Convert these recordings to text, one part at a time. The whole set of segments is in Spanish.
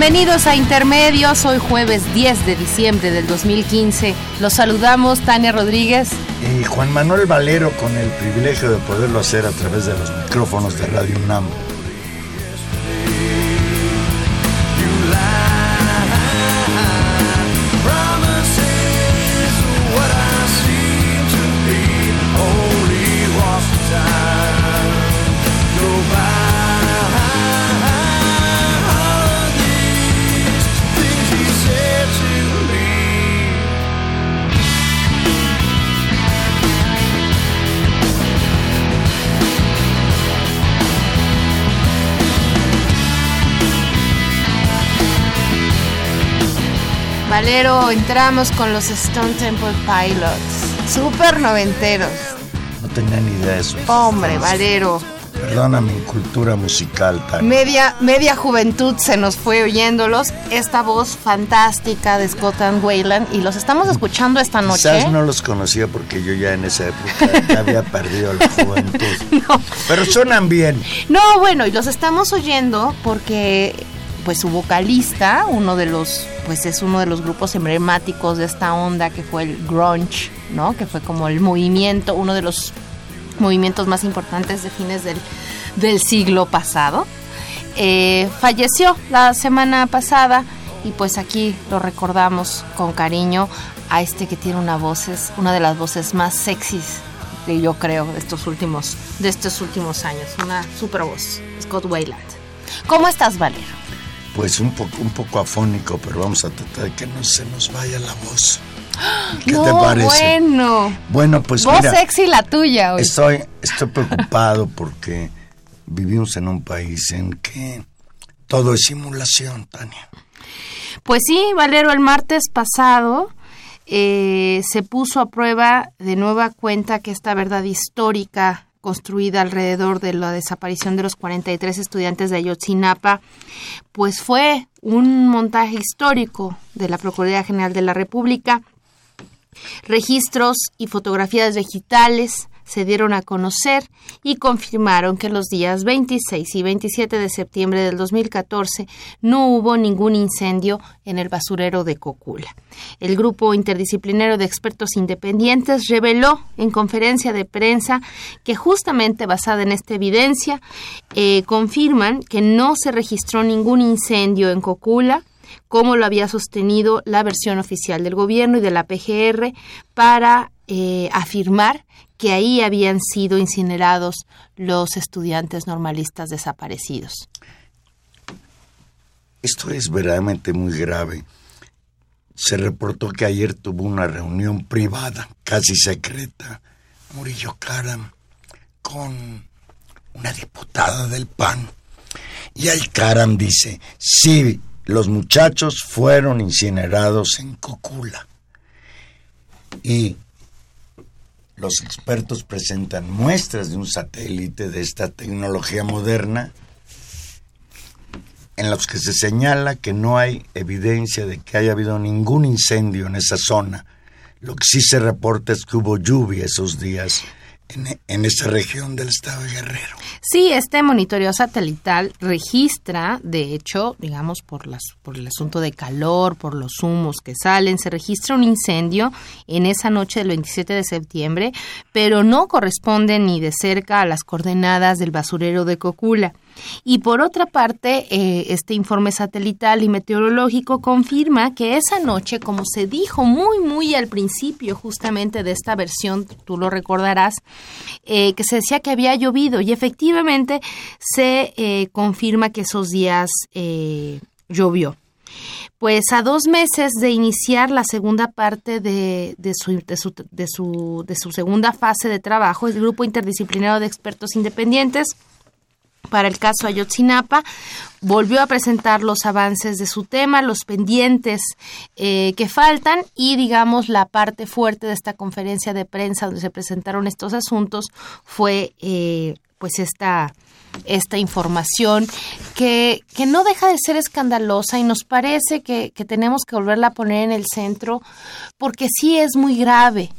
Bienvenidos a Intermedios, hoy jueves 10 de diciembre del 2015. Los saludamos Tania Rodríguez y Juan Manuel Valero con el privilegio de poderlo hacer a través de los micrófonos de Radio UNAM. Valero, entramos con los Stone Temple Pilots. Super noventeros. No tenía ni idea de eso. Hombre, Valero. Perdona mi cultura musical tan. Media, media juventud se nos fue oyéndolos. Esta voz fantástica de Scott and Wayland. Y los estamos escuchando esta noche. Quizás no los conocía porque yo ya en esa época ya había perdido la juventud. no. Pero suenan bien. No, bueno, y los estamos oyendo porque pues su vocalista, uno de los, pues es uno de los grupos emblemáticos de esta onda que fue el grunge, ¿no? Que fue como el movimiento, uno de los movimientos más importantes de fines del, siglo pasado. Eh, falleció la semana pasada y pues aquí lo recordamos con cariño a este que tiene una voz, es una de las voces más sexys que yo creo de estos últimos, de estos últimos años, una super voz, Scott Wayland. ¿Cómo estás, Valero? Pues un poco, un poco afónico, pero vamos a tratar de que no se nos vaya la voz. ¿Qué te parece? Bueno. Bueno, pues voz sexy la tuya. Hoy. Estoy, estoy preocupado porque vivimos en un país en que todo es simulación, Tania. Pues sí, Valero, el martes pasado eh, se puso a prueba de nueva cuenta que esta verdad histórica construida alrededor de la desaparición de los 43 estudiantes de Ayotzinapa, pues fue un montaje histórico de la Procuraduría General de la República, registros y fotografías digitales, se dieron a conocer y confirmaron que los días 26 y 27 de septiembre del 2014 no hubo ningún incendio en el basurero de Cocula. El grupo interdisciplinario de expertos independientes reveló en conferencia de prensa que justamente basada en esta evidencia eh, confirman que no se registró ningún incendio en Cocula como lo había sostenido la versión oficial del gobierno y de la PGR para eh, afirmar que ahí habían sido incinerados los estudiantes normalistas desaparecidos. Esto es verdaderamente muy grave. Se reportó que ayer tuvo una reunión privada, casi secreta, Murillo Karam, con una diputada del PAN. Y el Karam dice, sí, los muchachos fueron incinerados en Cocula. Y los expertos presentan muestras de un satélite de esta tecnología moderna en los que se señala que no hay evidencia de que haya habido ningún incendio en esa zona. Lo que sí se reporta es que hubo lluvia esos días en, esa región del estado de Guerrero. Sí, este monitoreo satelital registra, de hecho, digamos, por, las, por el asunto de calor, por los humos que salen, se registra un incendio en esa noche del 27 de septiembre, pero no corresponde ni de cerca a las coordenadas del basurero de Cocula. Y por otra parte, eh, este informe satelital y meteorológico confirma que esa noche, como se dijo muy, muy al principio justamente de esta versión, tú lo recordarás, eh, que se decía que había llovido y efectivamente se eh, confirma que esos días llovió. Pues a dos meses de iniciar la segunda parte de, su, de, su, de, su, de su segunda fase de trabajo, el Grupo Interdisciplinario de Expertos Independientes para el caso Ayotzinapa, volvió a presentar los avances de su tema, los pendientes eh, que faltan y, digamos, la parte fuerte de esta conferencia de prensa donde se presentaron estos asuntos fue, eh, pues, esta esta información que, que, no deja de ser escandalosa y nos parece que, que tenemos que volverla a poner en el centro porque sí es muy grave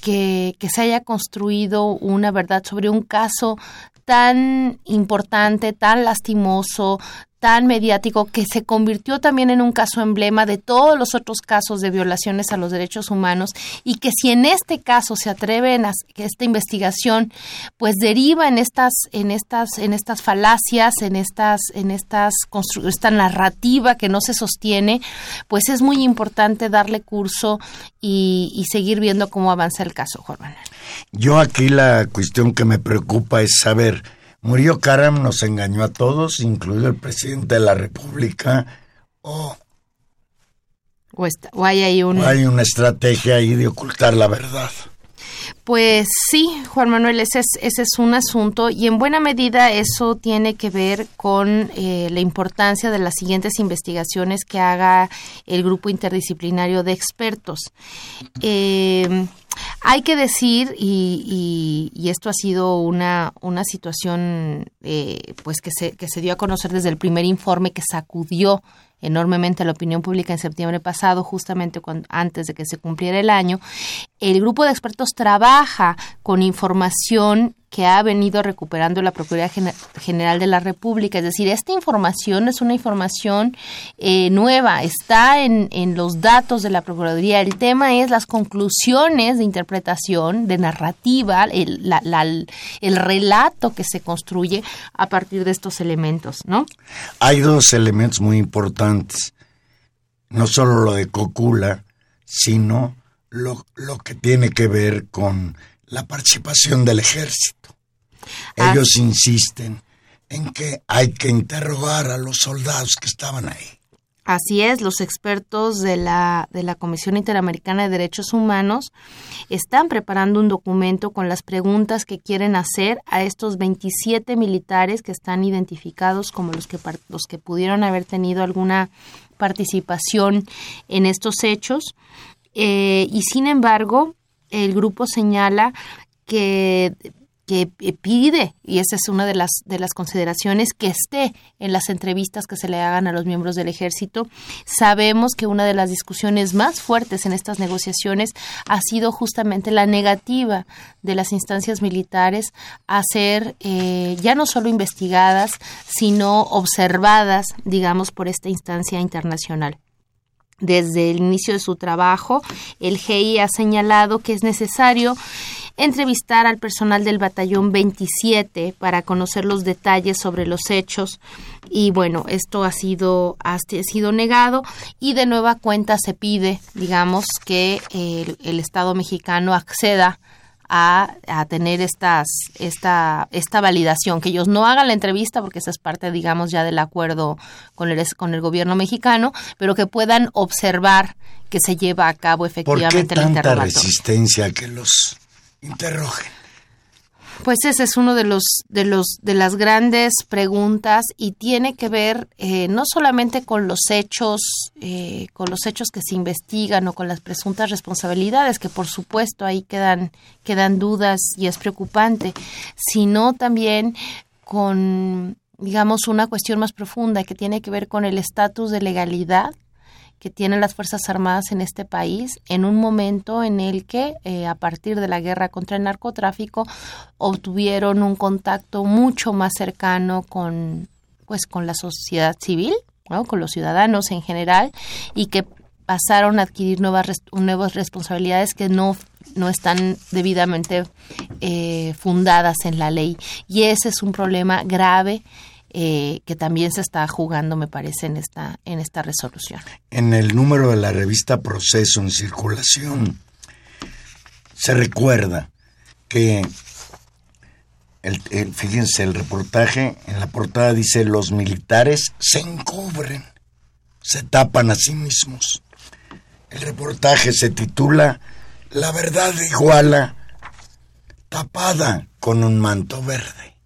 que, que, se haya construido una verdad sobre un caso tan importante, tan lastimoso, tan mediático que se convirtió también en un caso emblema de todos los otros casos de violaciones a los derechos humanos y que si en este caso se atreven a que esta investigación pues deriva en estas en estas en estas falacias en estas en estas esta narrativa que no se sostiene pues es muy importante darle curso y, seguir viendo cómo avanza el caso Juan yo aquí la cuestión que me preocupa es saber Murió Karam nos engañó a todos, incluido el presidente de la República, o, hay, hay una estrategia ahí de ocultar la verdad. Pues sí, Juan Manuel, ese es, ese es un asunto y en buena medida eso tiene que ver con eh, la importancia de las siguientes investigaciones que haga el grupo interdisciplinario de expertos. Eh, hay que decir, y, y, esto ha sido una, una situación eh, pues que se, que se dio a conocer desde el primer informe que sacudió enormemente a la opinión pública en septiembre pasado, justamente antes de que se cumpliera el año, el grupo de expertos trabaja con información que ha venido recuperando la Procuraduría General de la República. Es decir, esta información es una información eh, nueva, está en, en, los datos de la Procuraduría. El tema es las conclusiones de interpretación, de narrativa, el, el relato que se construye a partir de estos elementos, ¿no? Hay dos elementos muy importantes, no solo lo de Cocula, sino lo, lo que tiene que ver con la participación del ejército. Ah. Ellos insisten en que hay que interrogar a los soldados que estaban ahí. Así es, los expertos de la, de la Comisión Interamericana de Derechos Humanos están preparando un documento con las preguntas que quieren hacer a estos 27 militares que están identificados como los que, los que pudieron haber tenido alguna participación en estos hechos. Eh, y sin embargo, el grupo señala que que pide, y esa es una de las, de las consideraciones, que esté en las entrevistas que se le hagan a los miembros del ejército. Sabemos que una de las discusiones más fuertes en estas negociaciones ha sido justamente la negativa de las instancias militares a ser eh, ya no solo investigadas, sino observadas, digamos, por esta instancia internacional. Desde el inicio de su trabajo, el GI ha señalado que es necesario entrevistar al personal del batallón 27 para conocer los detalles sobre los hechos. Y bueno, esto ha sido, ha sido negado y de nueva cuenta se pide, digamos, que el, el Estado mexicano acceda a, a, tener estas, esta, esta validación, que ellos no hagan la entrevista porque esa es parte, digamos, ya del acuerdo con el, con el gobierno mexicano, pero que puedan observar que se lleva a cabo efectivamente ¿Por qué tanta resistencia que los interrogen. Pues ese es uno de los de los de las grandes preguntas y tiene que ver eh, no solamente con los hechos eh, con los hechos que se investigan o con las presuntas responsabilidades que por supuesto ahí quedan quedan dudas y es preocupante sino también con digamos, una cuestión más profunda que tiene que ver con el estatus de legalidad que tienen las Fuerzas Armadas en este país en un momento en el que, eh, a partir de la guerra contra el narcotráfico, obtuvieron un contacto mucho más cercano con, pues, con la sociedad civil, ¿no? con los ciudadanos en general, y que pasaron a adquirir nuevas, nuevas responsabilidades que no, no están debidamente eh, fundadas en la ley. Y ese es un problema grave eh, que también se está jugando, me parece, en esta, en esta resolución. En el número de la revista Proceso en circulación se recuerda que el, fíjense el reportaje en la portada dice los militares se encubren, se tapan a sí mismos. El reportaje se titula La verdad Iguala tapada con un manto verde.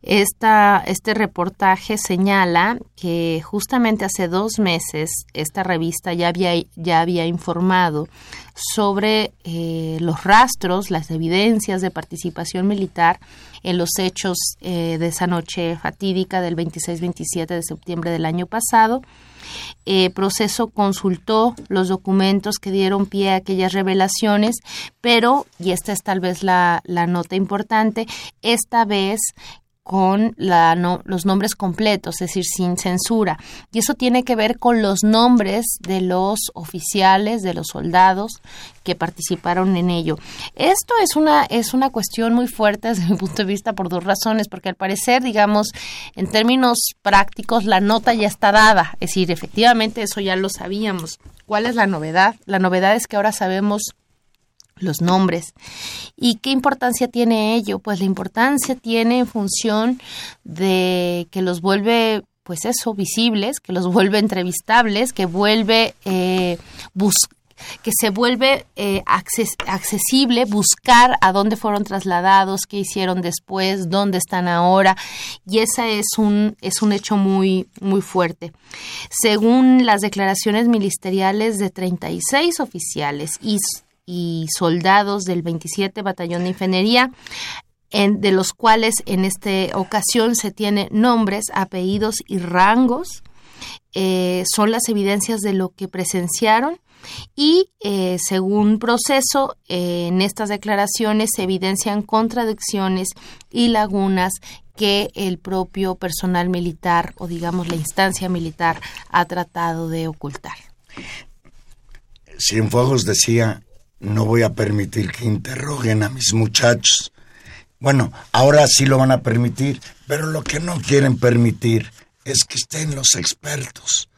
Esta, este reportaje señala que justamente hace dos meses esta revista ya había, ya había informado sobre eh, los rastros, las evidencias de participación militar en los hechos eh, de esa noche fatídica del 26-27 de septiembre del año pasado. Eh, proceso consultó los documentos que dieron pie a aquellas revelaciones, pero, y esta es tal vez la, la nota importante, esta vez con la, los nombres completos, es decir, sin censura. Y eso tiene que ver con los nombres de los oficiales, de los soldados que participaron en ello. Esto es una, es una cuestión muy fuerte desde mi punto de vista por dos razones, porque al parecer, digamos, en términos prácticos, la nota ya está dada. Es decir, efectivamente eso ya lo sabíamos. ¿Cuál es la novedad? La novedad es que ahora sabemos los nombres. ¿Y qué importancia tiene ello? Pues la importancia tiene en función de que los vuelve pues eso, visibles, que los vuelve entrevistables, que vuelve eh, que se vuelve eh, accesible buscar a dónde fueron trasladados, qué hicieron después, dónde están ahora, y ese es un, es un hecho muy, muy fuerte. Según las declaraciones ministeriales de 36 oficiales y y soldados del 27 Batallón de Ingeniería, en, de los cuales en esta ocasión se tiene nombres, apellidos y rangos. Eh, son las evidencias de lo que presenciaron y eh, según proceso eh, en estas declaraciones se evidencian contradicciones y lagunas que el propio personal militar o digamos la instancia militar ha tratado de ocultar. Cienfuegos decía no voy a permitir que interroguen a mis muchachos. Bueno, ahora sí lo van a permitir, pero lo que no quieren permitir es que estén los expertos.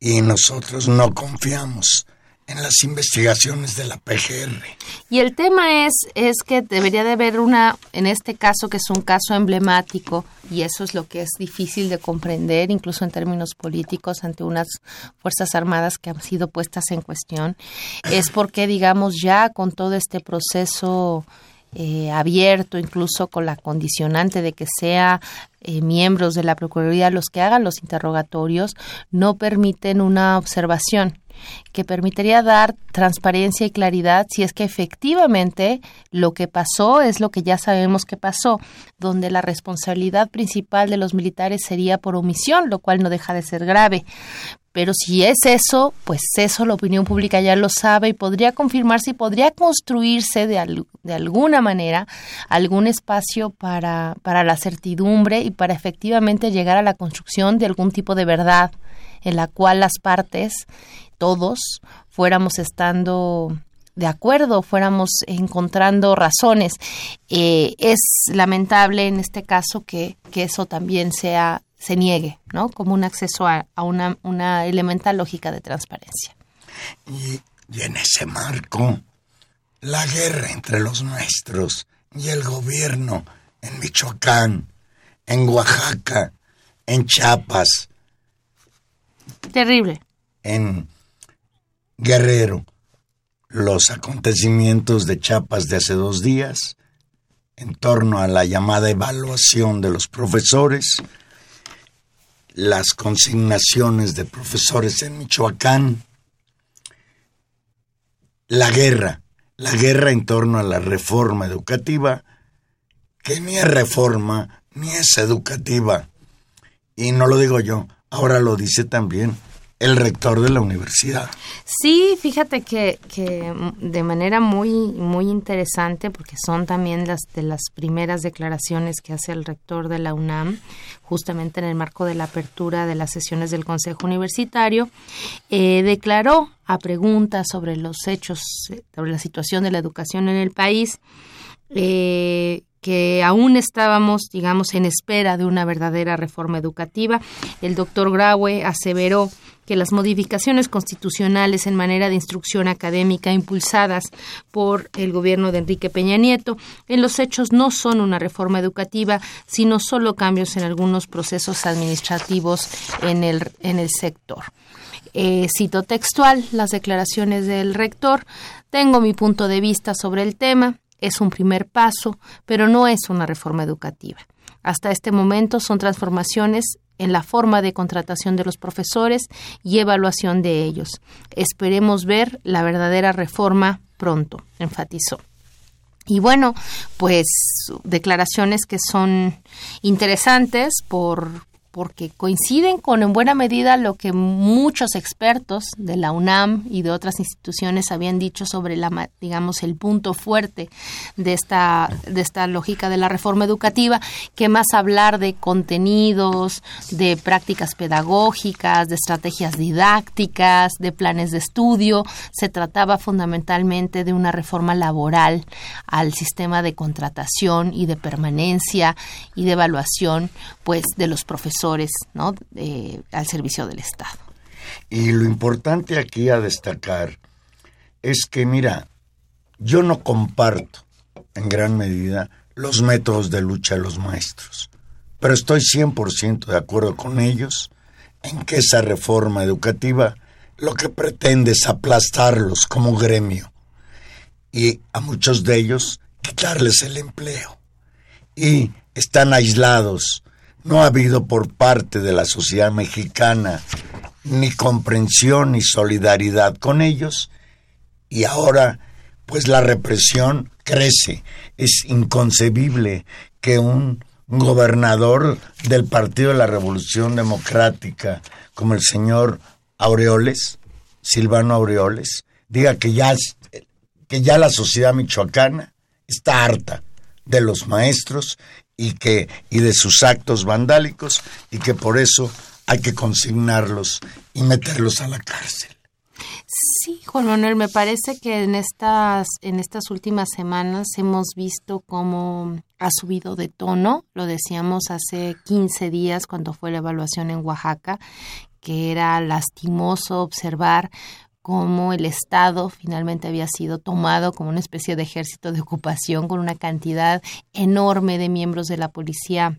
Y nosotros no confiamos en las investigaciones de la PGR. Y el tema es, es que debería de haber una, en este caso que es un caso emblemático, y eso es lo que es difícil de comprender, incluso en términos políticos, ante unas Fuerzas Armadas que han sido puestas en cuestión, es porque, digamos, ya con todo este proceso eh, abierto, incluso con la condicionante de que sea eh, miembros de la Procuraduría los que hagan los interrogatorios, no permiten una observación que permitiría dar transparencia y claridad si es que efectivamente lo que pasó es lo que ya sabemos que pasó, donde la responsabilidad principal de los militares sería por omisión, lo cual no deja de ser grave. Pero si es eso, pues eso la opinión pública ya lo sabe y podría confirmarse y podría construirse de, de alguna manera algún espacio para, para la certidumbre y para efectivamente llegar a la construcción de algún tipo de verdad en la cual las partes todos fuéramos estando de acuerdo, fuéramos encontrando razones. Eh, es lamentable en este caso que, eso también sea se niegue, ¿no? Como un acceso a, una, una, elemental lógica de transparencia. Y, y en ese marco, la guerra entre los nuestros y el gobierno en Michoacán, en Oaxaca, en Chiapas. Terrible. En Guerrero, los acontecimientos de Chiapas de hace dos días, en torno a la llamada evaluación de los profesores, las consignaciones de profesores en Michoacán, la guerra, la guerra en torno a la reforma educativa, que ni es reforma ni es educativa, Y no lo digo yo, ahora lo dice también el rector de la universidad. Sí, fíjate que, que de manera muy, muy interesante, porque son también las de las primeras declaraciones que hace el rector de la UNAM, justamente en el marco de la apertura de las sesiones del Consejo Universitario, eh, declaró a preguntas sobre los hechos, sobre la situación de la educación en el país, eh, que aún estábamos, digamos, en espera de una verdadera reforma educativa. El doctor Graue aseveró que las modificaciones constitucionales en manera de instrucción académica impulsadas por el gobierno de Enrique Peña Nieto en los hechos no son una reforma educativa, sino solo cambios en algunos procesos administrativos en el, en el sector. Eh, cito textual las declaraciones del rector. Tengo mi punto de vista sobre el tema es un primer paso, pero no es una reforma educativa. Hasta este momento son transformaciones en la forma de contratación de los profesores y evaluación de ellos. Esperemos ver la verdadera reforma pronto, enfatizó. Y bueno, pues declaraciones que son interesantes por, porque coinciden con en buena medida lo que muchos expertos de la UNAM y de otras instituciones habían dicho sobre la digamos el punto fuerte de esta de esta lógica de la reforma educativa, que más hablar de contenidos, de prácticas pedagógicas, de estrategias didácticas, de planes de estudio, se trataba fundamentalmente de una reforma laboral al sistema de contratación y de permanencia y de evaluación pues de los profesores ¿no? al servicio del Estado. Y lo importante aquí a destacar es que, mira, yo no comparto en gran medida los métodos de lucha de los maestros, pero estoy 100% de acuerdo con ellos en que esa reforma educativa lo que pretende es aplastarlos como gremio y a muchos de ellos quitarles el empleo. Y están aislados no ha habido por parte de la sociedad mexicana ni comprensión ni solidaridad con ellos y ahora pues la represión crece. Es inconcebible que un gobernador del Partido de la Revolución Democrática como el señor Aureoles, Silvano Aureoles, diga que ya, que ya la sociedad michoacana está harta de los maestros y que y de sus actos vandálicos y que por eso hay que consignarlos y meterlos a la cárcel. Sí, Juan Manuel, me parece que en estas en estas últimas semanas hemos visto cómo ha subido de tono, lo decíamos hace 15 días cuando fue la evaluación en Oaxaca, que era lastimoso observar cómo el Estado finalmente había sido tomado como una especie de ejército de ocupación con una cantidad enorme de miembros de la Policía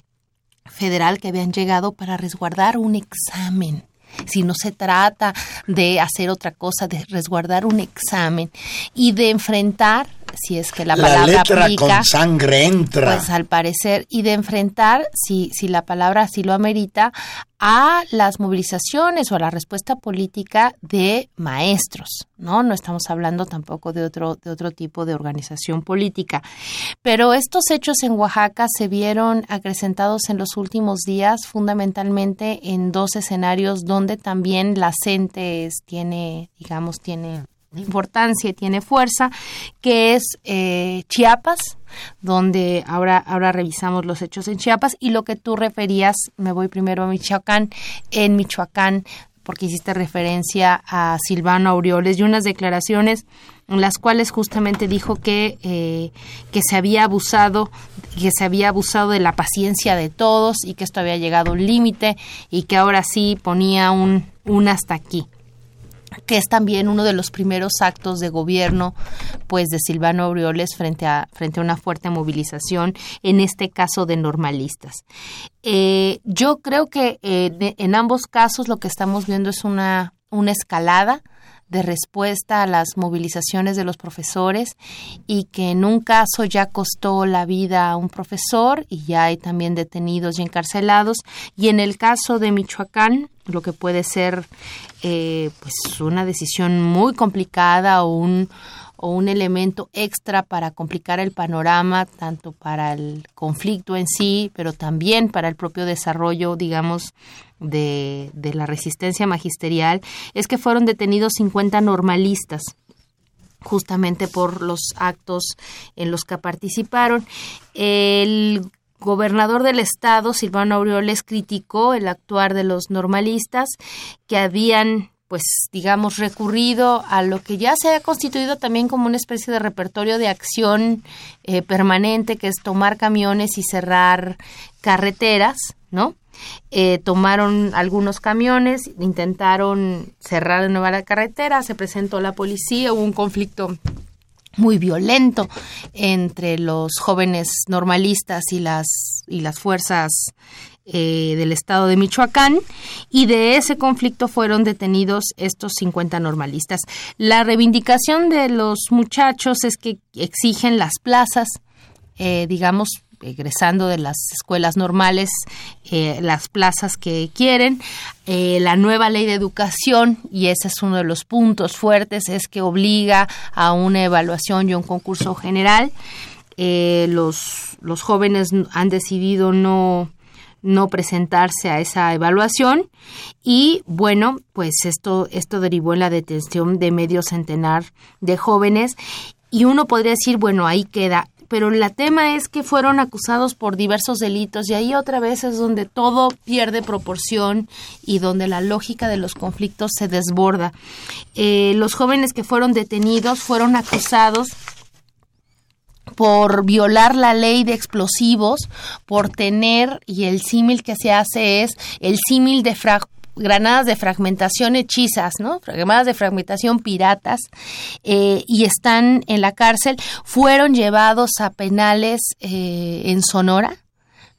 Federal que habían llegado para resguardar un examen. Si no se trata de hacer otra cosa, de resguardar un examen y de enfrentar si es que la, palabra con sangre entra. Pues al parecer, y de enfrentar, si, si la palabra así lo amerita, a las movilizaciones o a la respuesta política de maestros, ¿no? No estamos hablando tampoco de otro, de otro tipo de organización política. Pero estos hechos en Oaxaca se vieron acrecentados en los últimos días, fundamentalmente en dos escenarios donde también la CENTES tiene, digamos, tiene importancia y tiene fuerza, que es eh, Chiapas, donde ahora, ahora revisamos los hechos en Chiapas. Y lo que tú referías, me voy primero a Michoacán, en Michoacán, porque hiciste referencia a Silvano Aureoles y unas declaraciones en las cuales justamente dijo que, eh, que se había abusado, que se había abusado de la paciencia de todos y que esto había llegado a un límite y que ahora sí ponía un, un hasta aquí que es también uno de los primeros actos de gobierno pues de Silvano Aureoles frente a, frente a una fuerte movilización, en este caso de normalistas. Eh, yo creo que eh, en ambos casos lo que estamos viendo es una, una escalada de respuesta a las movilizaciones de los profesores y que en un caso ya costó la vida a un profesor y ya hay también detenidos y encarcelados. Y en el caso de Michoacán lo que puede ser eh, pues una decisión muy complicada o un o un elemento extra para complicar el panorama, tanto para el conflicto en sí, pero también para el propio desarrollo, digamos, de, de la resistencia magisterial, es que fueron detenidos 50 normalistas justamente por los actos en los que participaron. El gobernador del estado, Silvano Aureoles, criticó el actuar de los normalistas que habían pues digamos recurrido a lo que ya se ha constituido también como una especie de repertorio de acción eh, permanente que es tomar camiones y cerrar carreteras, ¿no? Eh, tomaron algunos camiones, intentaron cerrar de nuevo la carretera, se presentó la policía, hubo un conflicto muy violento entre los jóvenes normalistas y las y las fuerzas eh, del estado de Michoacán y de ese conflicto fueron detenidos estos 50 normalistas. La reivindicación de los muchachos es que exigen las plazas, eh, digamos, egresando de las escuelas normales, eh, las plazas que quieren. Eh, la nueva ley de educación, y ese es uno de los puntos fuertes, es que obliga a una evaluación y un concurso general. Eh, los, los jóvenes han decidido no, no presentarse a esa evaluación y bueno, pues esto, esto derivó en la detención de medio centenar de jóvenes y uno podría decir, bueno, ahí queda pero el tema es que fueron acusados por diversos delitos y ahí otra vez es donde todo pierde proporción y donde la lógica de los conflictos se desborda. Eh, los jóvenes que fueron detenidos fueron acusados por violar la ley de explosivos, por tener, y el símil que se hace es el símil de granadas de fragmentación hechizas, ¿no? Granadas de fragmentación piratas, eh, y están en la cárcel, fueron llevados a penales eh, en Sonora,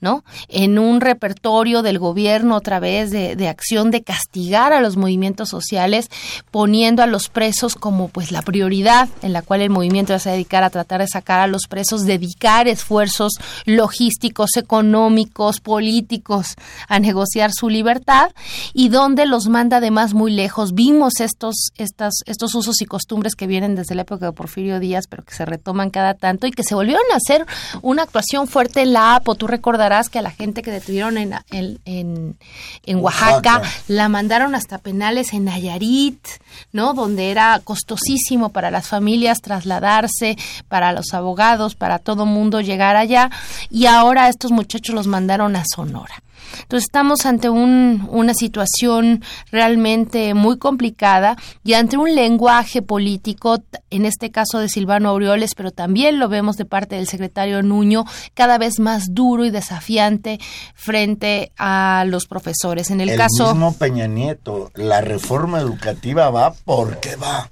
¿no? En un repertorio del gobierno otra vez de, de, acción de castigar a los movimientos sociales, poniendo a los presos como pues la prioridad en la cual el movimiento va a dedicar a tratar de sacar a los presos, dedicar esfuerzos logísticos, económicos, políticos a negociar su libertad y donde los manda además muy lejos. Vimos estos, estas, estos usos y costumbres que vienen desde la época de Porfirio Díaz, pero que se retoman cada tanto y que se volvieron a hacer una actuación fuerte en la APO. Tú recordarás que a la gente que detuvieron en, en, en, Oaxaca, la mandaron hasta penales en Nayarit, ¿no? Donde era costosísimo para las familias trasladarse, para los abogados, para todo mundo llegar allá. Y ahora estos muchachos los mandaron a Sonora. Entonces estamos ante un, una situación realmente muy complicada y ante un lenguaje político, en este caso de Silvano Aureoles, pero también lo vemos de parte del secretario Nuño, cada vez más duro y desafiante frente a los profesores. En el, caso mismo Peña Nieto, la reforma educativa va porque va.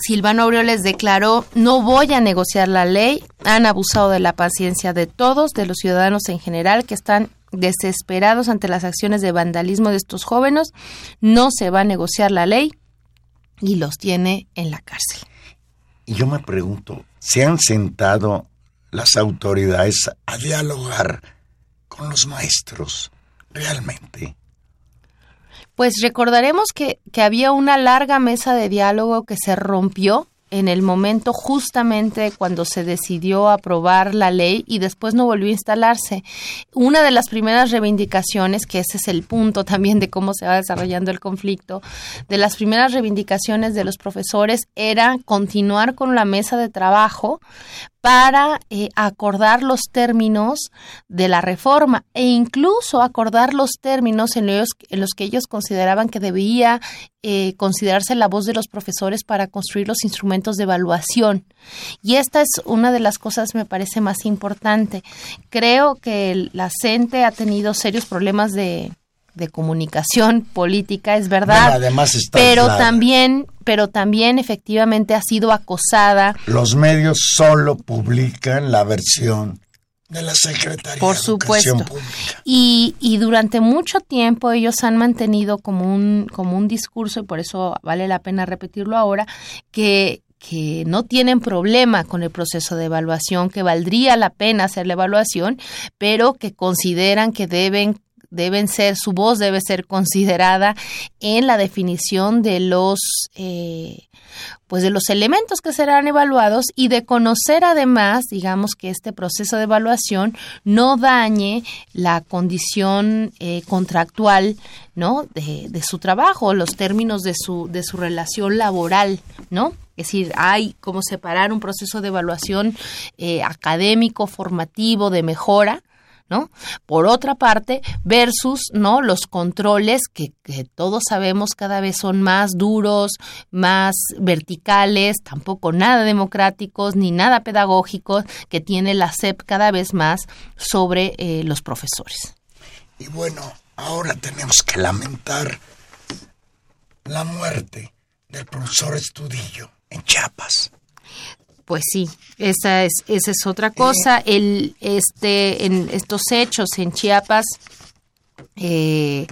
Silvano Aureoles declaró, no voy a negociar la ley, han abusado de la paciencia de todos, de los ciudadanos en general, que están desesperados ante las acciones de vandalismo de estos jóvenes, no se va a negociar la ley y los tiene en la cárcel. Y yo me pregunto, ¿se han sentado las autoridades a dialogar con los maestros realmente? Pues recordaremos que, que había una larga mesa de diálogo que se rompió en el momento justamente cuando se decidió aprobar la ley y después no volvió a instalarse. Una de las primeras reivindicaciones, que ese es el punto también de cómo se va desarrollando el conflicto, de las primeras reivindicaciones de los profesores era continuar con la mesa de trabajo para eh, acordar los términos de la reforma e incluso acordar los términos en los, que ellos consideraban que debía eh, considerarse la voz de los profesores para construir los instrumentos de evaluación. Y esta es una de las cosas me parece más importante. Creo que la CENTE ha tenido serios problemas de, de comunicación política, es verdad. además pero también, pero también efectivamente ha sido acosada. Los medios solo publican la versión de la Secretaría Por de supuesto. Pública. Y, y durante mucho tiempo ellos han mantenido como un, como un discurso, y por eso vale la pena repetirlo ahora, que, que no tienen problema con el proceso de evaluación, que valdría la pena hacer la evaluación, pero que consideran que deben deben ser, su voz debe ser considerada en la definición de los eh, pues de los elementos que serán evaluados y de conocer además, digamos, que este proceso de evaluación no dañe la condición eh, contractual, ¿no? De, su trabajo, los términos de su, de su relación laboral, ¿no? Es decir, hay como separar un proceso de evaluación eh, académico, formativo, de mejora, Por otra parte, versus, ¿no? Los controles que, que, todos sabemos cada vez son más duros, más verticales, tampoco nada democráticos ni nada pedagógicos que tiene la SEP cada vez más sobre eh, los profesores. Y bueno, ahora tenemos que lamentar la muerte del profesor Estudillo en Chiapas. Pues sí, esa es, esa es otra cosa. El, este, en estos hechos en Chiapas, eh,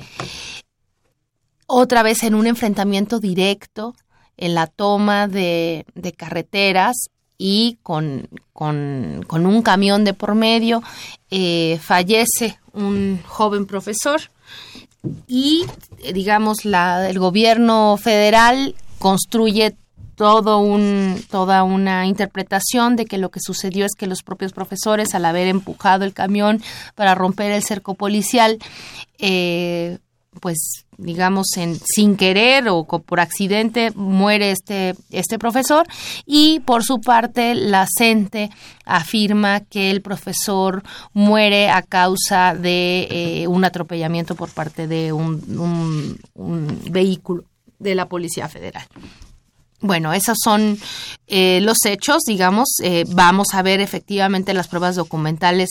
otra vez en un enfrentamiento directo, en la toma de, carreteras y con, con, con, un camión de por medio, eh, fallece un joven profesor y, digamos, la, el gobierno federal construye todo un, toda una interpretación de que lo que sucedió es que los propios profesores, al haber empujado el camión para romper el cerco policial, eh, pues digamos en, sin querer o por accidente muere este, este profesor y por su parte la CENTE afirma que el profesor muere a causa de eh, un atropellamiento por parte de un, vehículo de la Policía Federal. Bueno, esos son eh, los hechos, digamos. Eh, vamos a ver efectivamente las pruebas documentales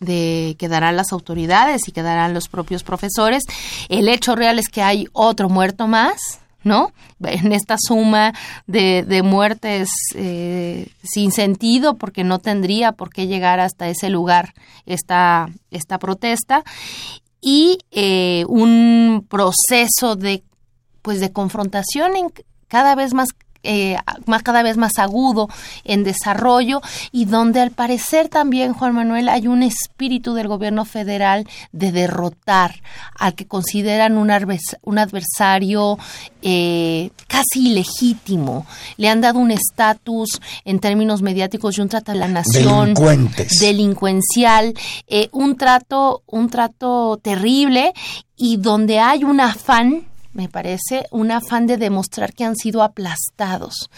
de que darán las autoridades y que darán los propios profesores. El hecho real es que hay otro muerto más, ¿no? En esta suma de, de muertes eh, sin sentido, porque no tendría por qué llegar hasta ese lugar esta, esta protesta, y eh, un proceso de pues de confrontación en, cada vez más eh, más cada vez más agudo en desarrollo y donde al parecer también Juan Manuel hay un espíritu del gobierno federal de derrotar al que consideran un, un adversario eh, casi ilegítimo. Le han dado un estatus en términos mediáticos y un trato a la nación delincuencial eh, un trato un trato terrible y donde hay un afán me parece, un afán de demostrar que han sido aplastados.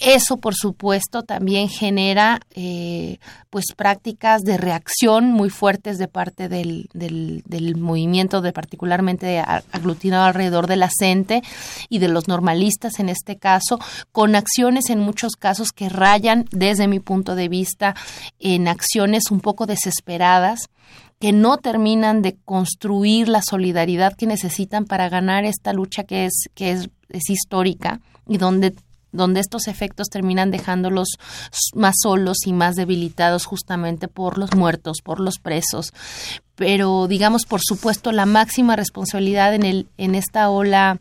Eso, por supuesto, también genera eh, pues prácticas de reacción muy fuertes de parte del, del, del, movimiento, de particularmente aglutinado alrededor de la CENTE y de los normalistas en este caso, con acciones en muchos casos que rayan, desde mi punto de vista, en acciones un poco desesperadas que no terminan de construir la solidaridad que necesitan para ganar esta lucha que es, que es, es histórica y donde donde estos efectos terminan dejándolos más solos y más debilitados justamente por los muertos, por los presos. Pero digamos, por supuesto, la máxima responsabilidad en, el, en esta ola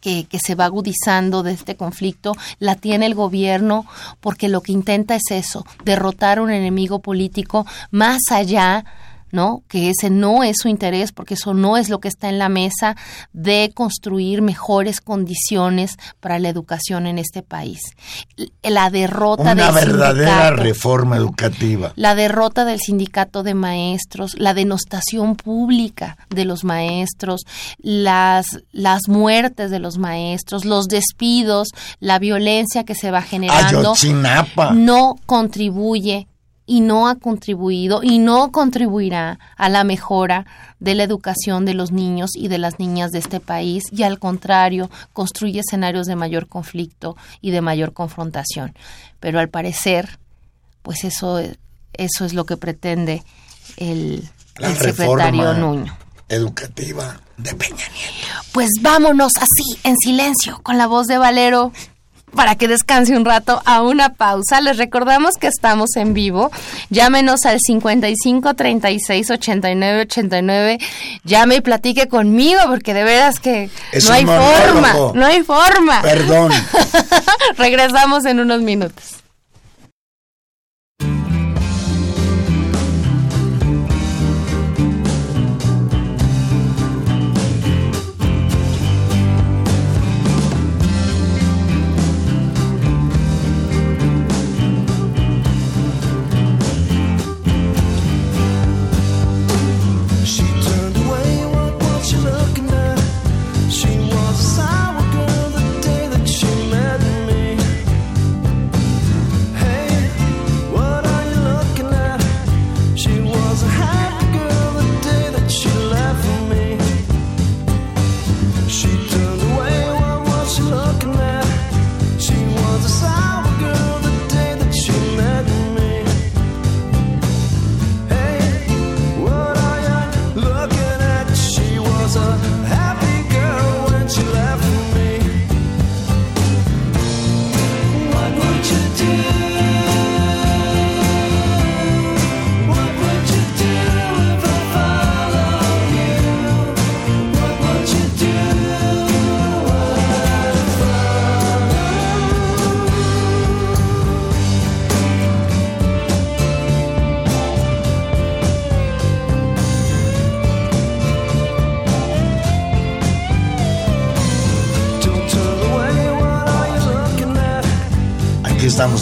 que, que, se va agudizando de este conflicto la tiene el gobierno porque lo que intenta es eso, derrotar a un enemigo político más allá ¿no? Que ese no es su interés, porque eso no es lo que está en la mesa de construir mejores condiciones para la educación en este país. La derrota Una verdadera reforma educativa. La derrota del sindicato de maestros, la denostación pública de los maestros, las, las muertes de los maestros, los despidos, la violencia que se va generando, no contribuye y no ha contribuido y no contribuirá a la mejora de la educación de los niños y de las niñas de este país y al contrario construye escenarios de mayor conflicto y de mayor confrontación. Pero al parecer, pues eso, eso es lo que pretende el, el secretario Nuño. Educativa de Peña Nieto. Pues vámonos así, en silencio, con la voz de Valero para que descanse un rato a una pausa. Les recordamos que estamos en vivo. Llámenos al 55 36 89 89. Llame y platique conmigo porque de veras que no hay forma, no hay forma. Perdón. Regresamos en unos minutos.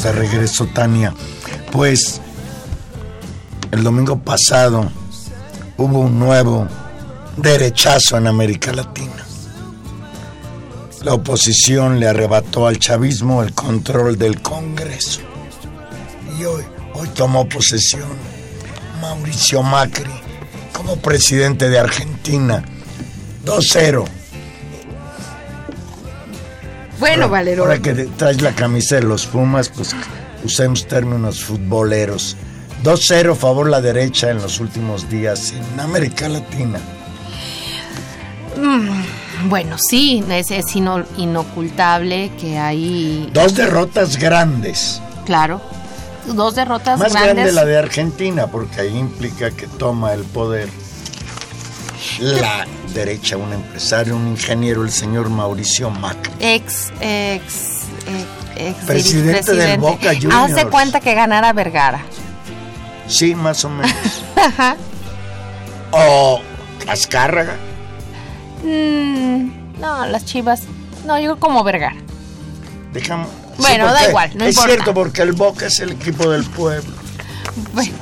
De regreso, Tania. Pues el domingo pasado hubo un nuevo derechazo en América Latina. La oposición le arrebató al chavismo el control del Congreso. Y hoy, hoy tomó posesión Mauricio Macri como presidente de Argentina. 2-0. Bueno, Valero. Ahora que traes la camisa de los Pumas, pues usemos términos futboleros. 2-0 favor la derecha en los últimos días en América Latina. Mm, bueno, sí, es, es ino- inocultable que hay, Dos derrotas grandes. claro, dos derrotas Más grandes. grande la de Argentina, porque ahí implica que toma el poder la derecha, un empresario, un ingeniero, el señor Mauricio Macri. Ex, ex, ex, ex Presidente del Boca Juniors. Hace cuenta que ganara Vergara. Sí, más o menos. o Azcárraga. Mm, no, las chivas. No, yo como Vergara. Dejamos. Bueno, da igual, no es importa. cierto, porque el Boca es el equipo del pueblo. Bueno,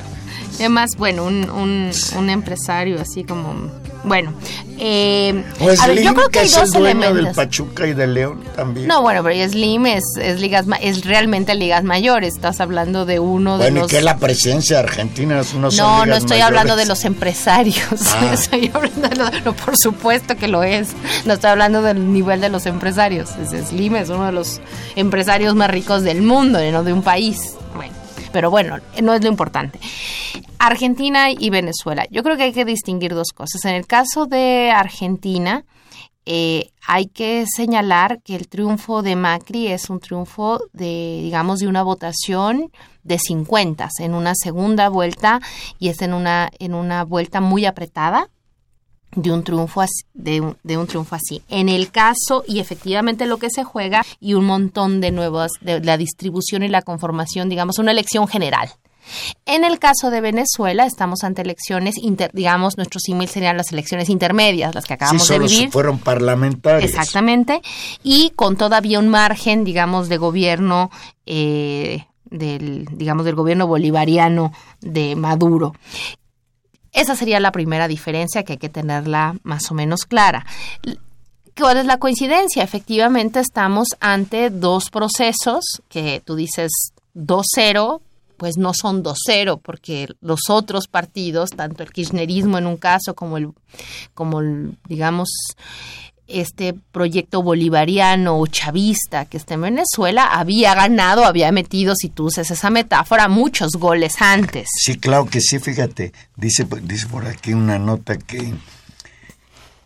además, bueno, un, un, un empresario así como. Bueno, eh, a ver, yo creo que hay es el dos dueño del elementos. Pachuca y del León también. No, bueno, pero Slim es, es ligas es realmente ligas mayores. Estás hablando de uno de bueno, los. y que la presidencia de Argentina no son No, no ligas estoy hablando de los empresarios. Ah. Estoy hablando de lo- no, por supuesto que lo es. No estoy hablando del nivel de los empresarios. Es- Slim es uno de los empresarios más ricos del mundo, no de un país. Bueno, pero bueno, no es lo importante. Argentina y Venezuela. Yo creo que hay que distinguir dos cosas. En el caso de Argentina, eh, hay que señalar que el triunfo de Macri es un triunfo de, digamos, de una votación de 50 en una segunda vuelta y es en una, en una vuelta muy apretada de un triunfo así, de un, de un triunfo así. En el caso y efectivamente lo que se juega y un montón de nuevas de la distribución y la conformación, digamos, una elección general. En el caso de Venezuela, estamos ante elecciones, inter- digamos, nuestro símil serían las elecciones intermedias, las que Sí, acabamos de solo vivir. fueron parlamentarios. Exactamente. Y con todavía un margen, digamos, de gobierno, eh, del, digamos, del gobierno bolivariano de Maduro. Esa sería la primera diferencia que hay que tenerla más o menos clara. ¿Cuál es la coincidencia? Efectivamente, estamos ante dos procesos que tú dices 2-0, pues no son 2-0, porque los otros partidos, tanto el kirchnerismo en un caso como el, como digamos, este proyecto bolivariano o chavista que está en Venezuela, había ganado, había metido, si tú usas esa metáfora, muchos goles antes. Sí, claro que sí, fíjate, dice, dice por aquí una nota que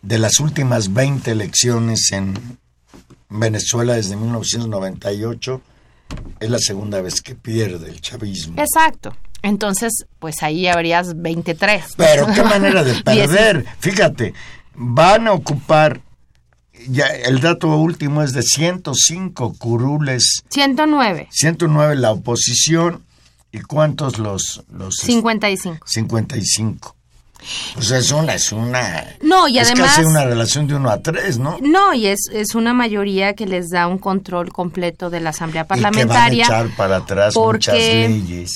de las últimas 20 elecciones en Venezuela desde 1998 es la segunda vez que pierde el chavismo. Exacto. Entonces, pues ahí habrías 23. Pero qué manera de perder. Fíjate, van a ocupar, ya el dato último es de 105 curules, 109. 109 la oposición y cuántos los... los 55. 55. Pues es una, es una... No, y es además- casi una relación de uno a tres, ¿no? No, y es, es una mayoría que les da un control completo de la Asamblea Y que van a Parlamentaria. echar para atrás muchas porque- leyes.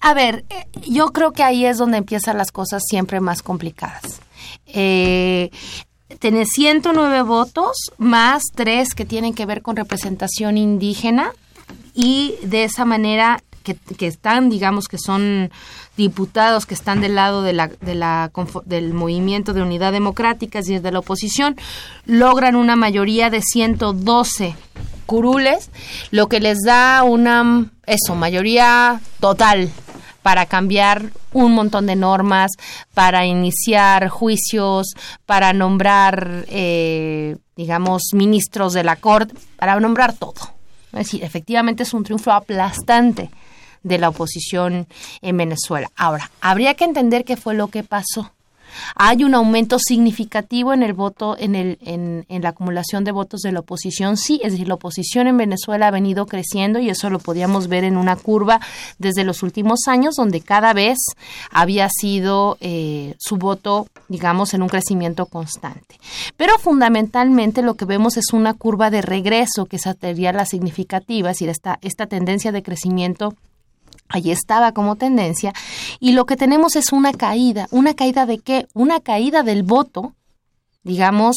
A ver, eh, yo creo que ahí es donde empiezan las cosas siempre más complicadas. Eh, tener 109 votos más tres que tienen que ver con representación indígena y de esa manera que, están, digamos, que son diputados que están del lado de la, de la, del movimiento de unidad democrática, decir, de la oposición, logran una mayoría de 112 curules, lo que les da una, eso, mayoría total para cambiar un montón de normas, para iniciar juicios, para nombrar, eh, digamos, ministros de la Corte, para nombrar todo. Es decir, efectivamente es un triunfo aplastante de la oposición en Venezuela. Ahora, habría que entender qué fue lo que pasó. Hay un aumento significativo en el voto, en, el, en, la acumulación de votos de la oposición, sí, es decir, la oposición en Venezuela ha venido creciendo y eso lo podíamos ver en una curva desde los últimos años, donde cada vez había sido eh, su voto, digamos, en un crecimiento constante. Pero fundamentalmente lo que vemos es una curva de regreso, que sería la significativa, es decir, esta, esta tendencia de crecimiento Allí estaba como tendencia. Y lo que tenemos es una caída. ¿Una caída de qué? Una caída del voto, digamos,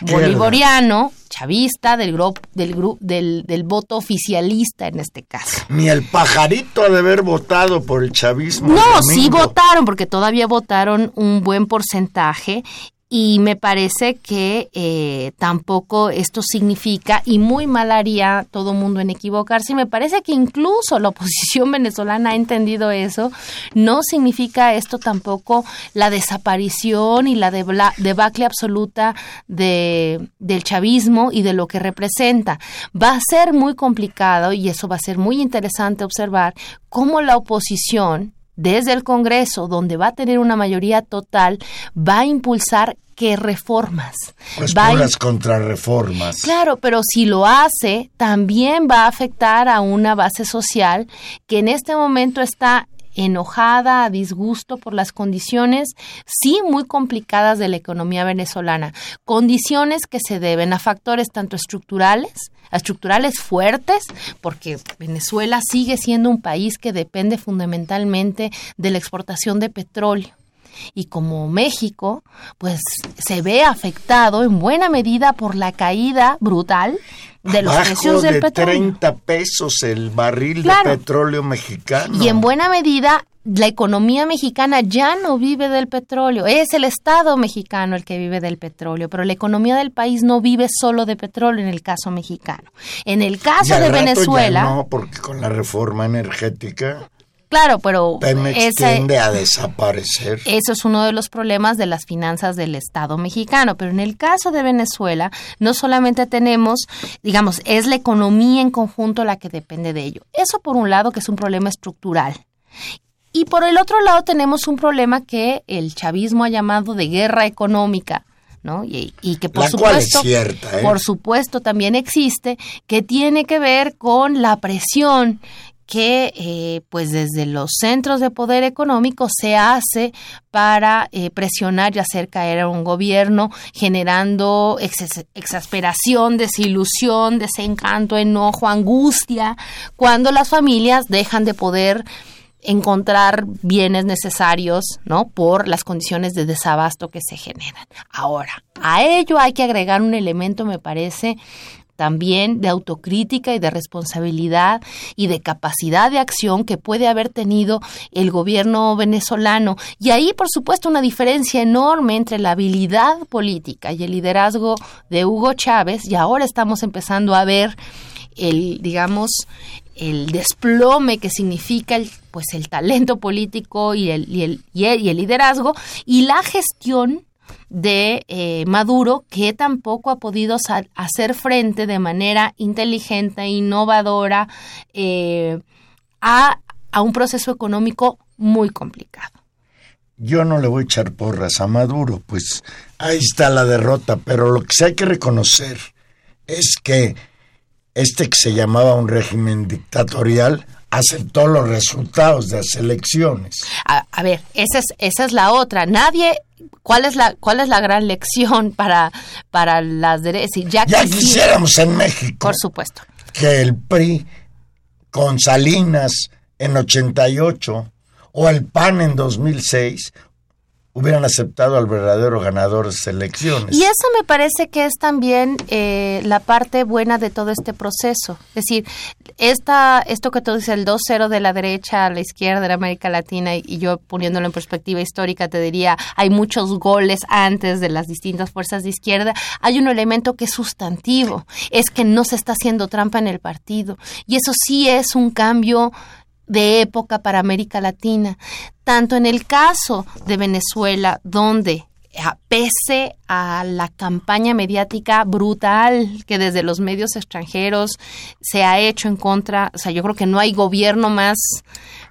bolivariano, chavista, del, grupo del, grupo del, del, voto oficialista en este caso. Ni el pajarito ha de haber votado por el chavismo. No, sí votaron, porque todavía votaron un buen porcentaje y me parece que eh, tampoco esto significa, y muy mal haría todo mundo en equivocarse, me parece que incluso la oposición venezolana ha entendido eso, no significa esto tampoco la desaparición y la debacle absoluta de, del chavismo y de lo que representa. Va a ser muy complicado y eso va a ser muy interesante observar cómo la oposición desde el Congreso, donde va a tener una mayoría total, va a impulsar qué reformas. Pues va puras contrarreformas. Claro, pero si lo hace, también va a afectar a una base social que en este momento está enojada, a disgusto por las condiciones, sí muy complicadas de la economía venezolana, condiciones que se deben a factores tanto estructurales, a estructurales fuertes, porque Venezuela sigue siendo un país que depende fundamentalmente de la exportación de petróleo. Y como México, pues se ve afectado en buena medida por la caída brutal de los precios del de petróleo. 30 pesos el barril de petróleo mexicano. Y en buena medida la economía mexicana ya no vive del petróleo, es el Estado mexicano el que vive del petróleo, pero la economía del país no vive solo de petróleo en el caso mexicano. En el caso de Venezuela... no, porque con la reforma energética Claro, pero Pemex tiende a desaparecer. Eso es uno de los problemas de las finanzas del Estado mexicano, pero en el caso de Venezuela no solamente tenemos, digamos, es la economía en conjunto la que depende de ello. Eso por un lado que es un problema estructural. Y por el otro lado tenemos un problema que el chavismo ha llamado de guerra económica. ¿no? Y, que por supuesto, ¿eh? por supuesto también existe, que tiene que ver con la presión que eh, pues desde los centros de poder económico se hace para eh, presionar y hacer caer a un gobierno generando exasperación, desilusión, desencanto, enojo, angustia, cuando las familias dejan de poder encontrar bienes necesarios, ¿no? Por las condiciones de desabasto que se generan. Ahora, a ello hay que agregar un elemento, me parece, también de autocrítica y de responsabilidad y de capacidad de acción que puede haber tenido el gobierno venezolano. Y ahí, por supuesto, una diferencia enorme entre la habilidad política y el liderazgo de Hugo Chávez, y ahora estamos empezando a ver el, digamos, el desplome que significa el, pues el talento político y el, y el, y el liderazgo y la gestión de eh, Maduro que tampoco ha podido hacer frente de manera inteligente, e innovadora eh, a, a un proceso económico muy complicado. Yo no le voy a echar porras a Maduro, pues ahí está la derrota, pero lo que sí hay que reconocer es que este que se llamaba un régimen dictatorial aceptó los resultados de las elecciones. A, a ver, esa es, esa es la otra. Nadie ¿Cuál es la cuál es la gran lección para para las derechas? Ya, ya quisiéramos en México. Por supuesto. Que el PRI con Salinas en 88 o el PAN en 2006 hubieran aceptado al verdadero ganador de las elecciones. Y eso me parece que es también eh, la parte buena de todo este proceso. Es decir, esta, esto que tú dices, el 2-0 de la derecha a la izquierda de América Latina, y yo poniéndolo en perspectiva histórica, te diría, hay muchos goles antes de las distintas fuerzas de izquierda. Hay un elemento que es sustantivo, es que no se está haciendo trampa en el partido. Y eso sí es un cambio de época para América Latina, tanto en el caso de Venezuela, donde pese a la campaña mediática brutal que desde los medios extranjeros se ha hecho en contra, o sea, yo creo que no hay gobierno más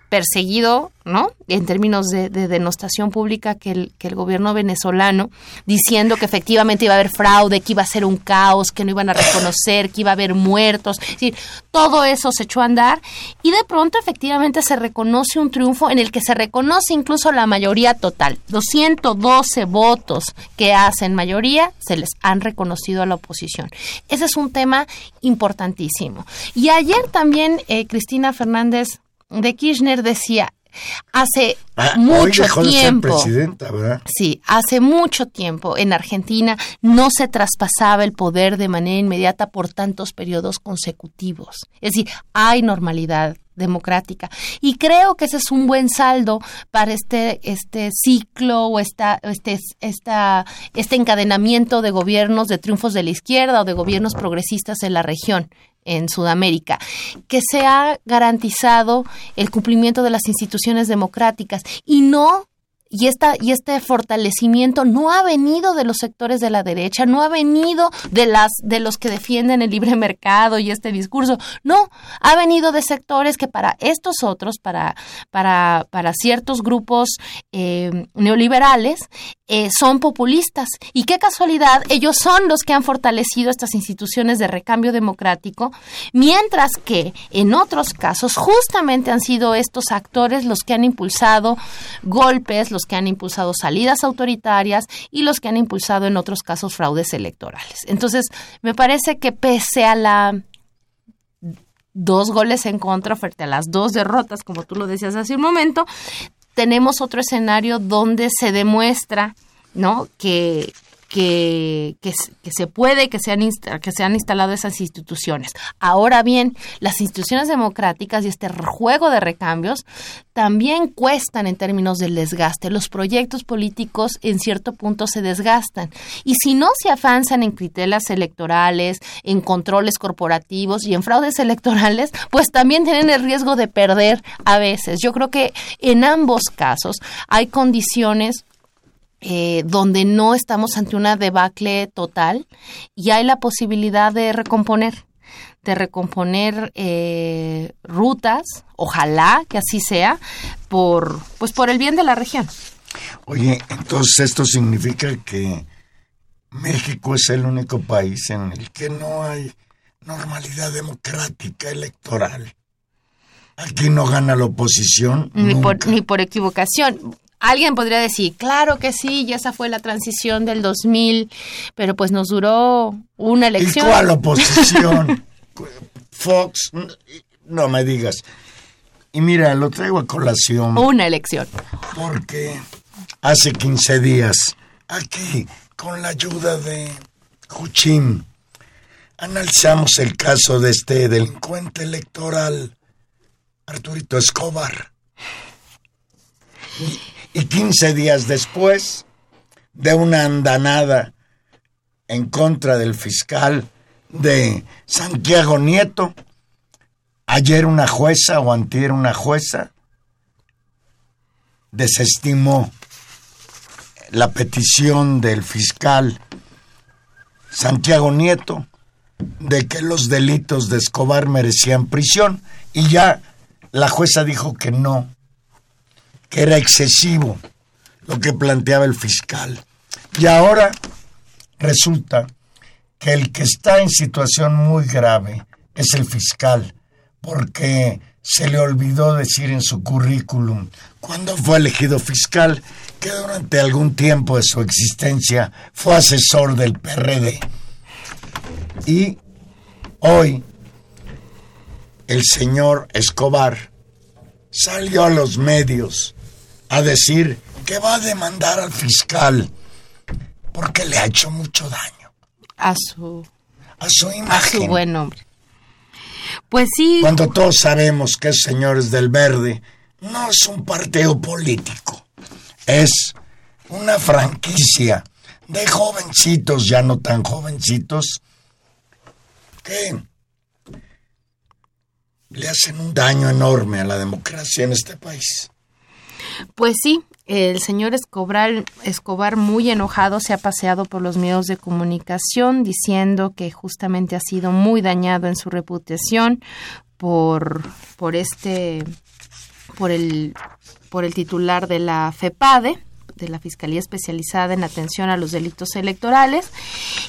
perseguido, ¿no? En términos de, denostación pública que el, que el gobierno venezolano, diciendo que efectivamente iba a haber fraude, que iba a ser un caos, que no iban a reconocer, que iba a haber muertos. Es decir, todo eso se echó a andar y de pronto efectivamente se reconoce un triunfo en el que se reconoce incluso la mayoría total. 212 votos que hacen mayoría se les han reconocido a la oposición. Ese es un tema importantísimo. Y ayer también eh, Cristina Fernández de Kirchner decía, hace ah, mucho tiempo. Sí, hace mucho tiempo en Argentina no se traspasaba el poder de manera inmediata por tantos periodos consecutivos. Es decir, hay normalidad democrática y creo que ese es un buen saldo para este este ciclo o esta este esta este encadenamiento de gobiernos de triunfos de la izquierda o de gobiernos progresistas en la región en Sudamérica, que se ha garantizado el cumplimiento de las instituciones democráticas y no y, esta, y este fortalecimiento no ha venido de los sectores de la derecha, no ha venido de, las, de los que defienden el libre mercado y este discurso, no, ha venido de sectores que para estos otros, para, para, para ciertos grupos eh, neoliberales, eh, son populistas. Y qué casualidad, ellos son los que han fortalecido estas instituciones de recambio democrático, mientras que en otros casos justamente han sido estos actores los que han impulsado golpes, los que han impulsado salidas autoritarias y los que han impulsado en otros casos fraudes electorales. Entonces, me parece que pese a la dos goles en contra frente a las dos derrotas, como tú lo decías hace un momento, tenemos otro escenario donde se demuestra ¿no? que, que, que, se puede que que se han instalado esas instituciones. Ahora bien, las instituciones democráticas y este juego de recambios también cuestan en términos del desgaste. Los proyectos políticos en cierto punto se desgastan. Y si no se avanzan en criterios electorales, en controles corporativos y en fraudes electorales, pues también tienen el riesgo de perder a veces. Yo creo que en ambos casos hay condiciones eh, donde no estamos ante una debacle total y hay la posibilidad de recomponer, de recomponer eh, rutas, ojalá que así sea, por, pues por el bien de la región. Oye, entonces esto significa que México es el único país en el que no hay normalidad democrática electoral. Aquí no gana la oposición. Ni, Por, ni por equivocación alguien podría decir, claro que sí, ya esa fue la transición del 2000, pero pues nos duró una elección. ¿Y cuál oposición? Fox, no me digas. Y mira, lo traigo a colación. Una elección. Porque hace 15 días, aquí, con la ayuda de Juchín, analizamos el caso de este delincuente electoral, Arturito Escobar. Y 15 días después de una andanada en contra del fiscal de Santiago Nieto, ayer una jueza o antier una jueza desestimó la petición del fiscal Santiago Nieto de que los delitos de Escobar merecían prisión y ya la jueza dijo que no, que era excesivo lo que planteaba el fiscal. Y ahora resulta que el que está en situación muy grave es el fiscal, porque se le olvidó decir en su currículum, cuando fue elegido fiscal, que durante algún tiempo de su existencia fue asesor del PRD. Y hoy el señor Escobar salió a los medios a decir que va a demandar al fiscal porque le ha hecho mucho daño. A su... A su imagen. A su buen nombre. Pues sí. Cuando todos sabemos que es Señores del Verde no es un partido político, es una franquicia de jovencitos, ya no tan jovencitos, que le hacen un daño enorme a la democracia en este país. Pues sí, el señor Escobar, Escobar muy enojado se ha paseado por los medios de comunicación diciendo que justamente ha sido muy dañado en su reputación por, por este por el, por el titular de la FEPADE, de la Fiscalía Especializada en Atención a los Delitos Electorales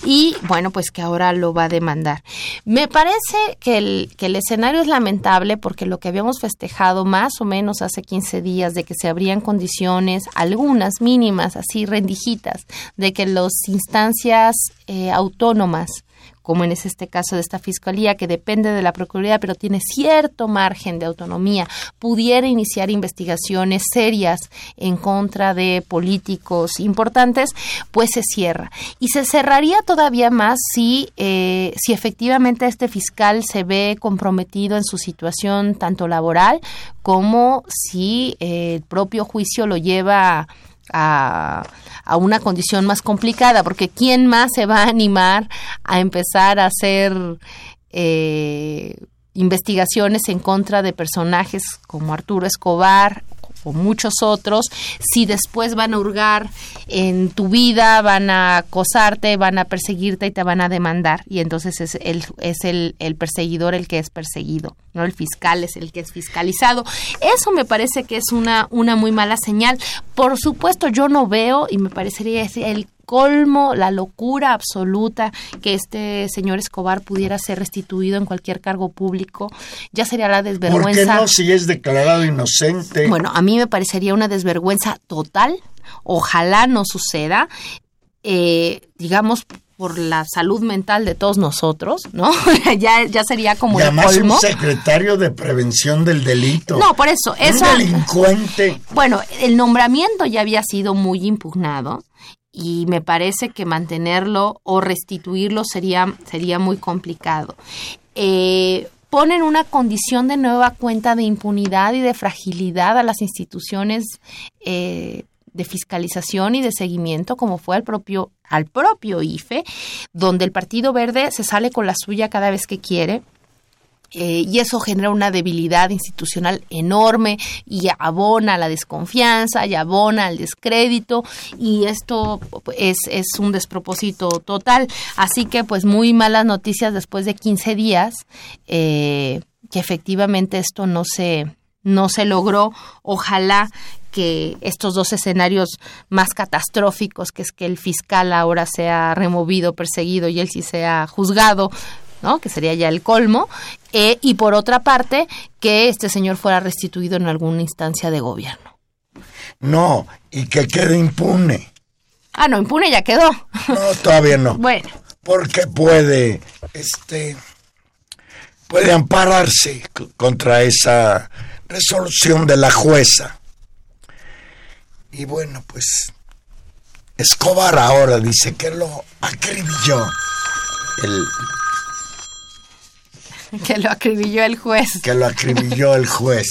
y bueno, pues que ahora lo va a demandar. Me parece que el, que el escenario es lamentable porque lo que habíamos festejado más o menos hace 15 días de que se abrían condiciones, algunas mínimas, así rendijitas, de que las instancias eh, autónomas como en este caso de esta fiscalía, que depende de la Procuraduría, pero tiene cierto margen de autonomía, pudiera iniciar investigaciones serias en contra de políticos importantes, pues se cierra. Y se cerraría todavía más si, eh, si efectivamente este fiscal se ve comprometido en su situación tanto laboral como si eh, el propio juicio lo lleva a, a, una condición más complicada, porque ¿quién más se va a animar a empezar a hacer eh, investigaciones en contra de personajes como Arturo Escobar o muchos otros, si después van a hurgar en tu vida, van a acosarte, van a perseguirte y te van a demandar. Y entonces es el, es el, el perseguidor el que es perseguido, ¿no? El fiscal es el que es fiscalizado. Eso me parece que es una, una muy mala señal. Por supuesto, yo no veo, y me parecería el colmo, la locura absoluta que este señor Escobar pudiera ser restituido en cualquier cargo público. Ya sería la desvergüenza. ¿Por qué no si es declarado inocente? Bueno, a mí me parecería una desvergüenza total. Ojalá no suceda. Eh, digamos, por la salud mental de todos nosotros, ¿no? ya, ya sería como y además un secretario de prevención del delito. No, por eso. Un delincuente. Bueno, el nombramiento ya había sido muy impugnado y me parece que mantenerlo o restituirlo sería, sería muy complicado. Eh, ponen una condición de nueva cuenta de impunidad y de fragilidad a las instituciones eh, de fiscalización y de seguimiento, como fue al propio, al propio IFE, donde el Partido Verde se sale con la suya cada vez que quiere eh, y eso genera una debilidad institucional enorme y abona la desconfianza y abona el descrédito y esto es, es un despropósito total. Así que pues muy malas noticias después de 15 días eh, que efectivamente esto no se, no se logró. Ojalá que estos dos escenarios más catastróficos, que es que el fiscal ahora sea removido, perseguido y él sí sea juzgado, ¿no? que sería ya el colmo, eh, y por otra parte, que este señor fuera restituido en alguna instancia de gobierno. No, y que quede impune. Ah, no, impune ya quedó. No, todavía no. bueno. Porque puede, este, puede ampararse contra esa resolución de la jueza. Y bueno, pues Escobar ahora dice que lo acribilló el Que lo acribilló el juez. Que lo acribilló el juez.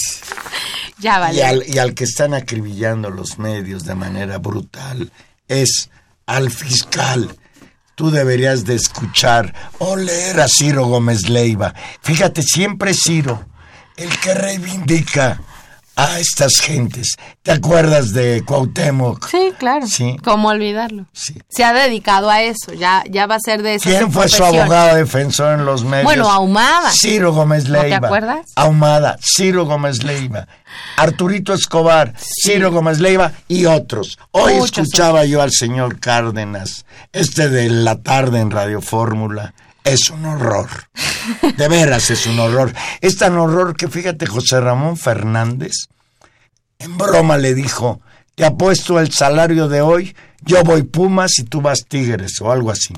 ya vale. Y al, y al, que están acribillando los medios de manera brutal es al fiscal. Tú deberías de escuchar o leer a Ciro Gómez Leiva. Fíjate, siempre Ciro, el que reivindica a estas gentes. ¿Te acuerdas de Cuauhtémoc? Sí, claro. Sí. ¿Cómo olvidarlo? Sí. Se ha dedicado a eso, ya, ya va a ser de eso. ¿Quién fue su abogado defensor en los medios? Bueno, Ahumada. Ciro Gómez Leiva. ¿No te acuerdas? Ahumada, Ciro Gómez Leiva, Arturito Escobar, Ciro Gómez Leiva y otros. Hoy escuchaba yo al señor Cárdenas, este de la tarde en Radio Fórmula es un horror. De veras es un horror. Es tan horror que fíjate, José Ramón Fernández, en broma le dijo, te apuesto el salario de hoy, yo voy Pumas y tú vas Tigres o algo así.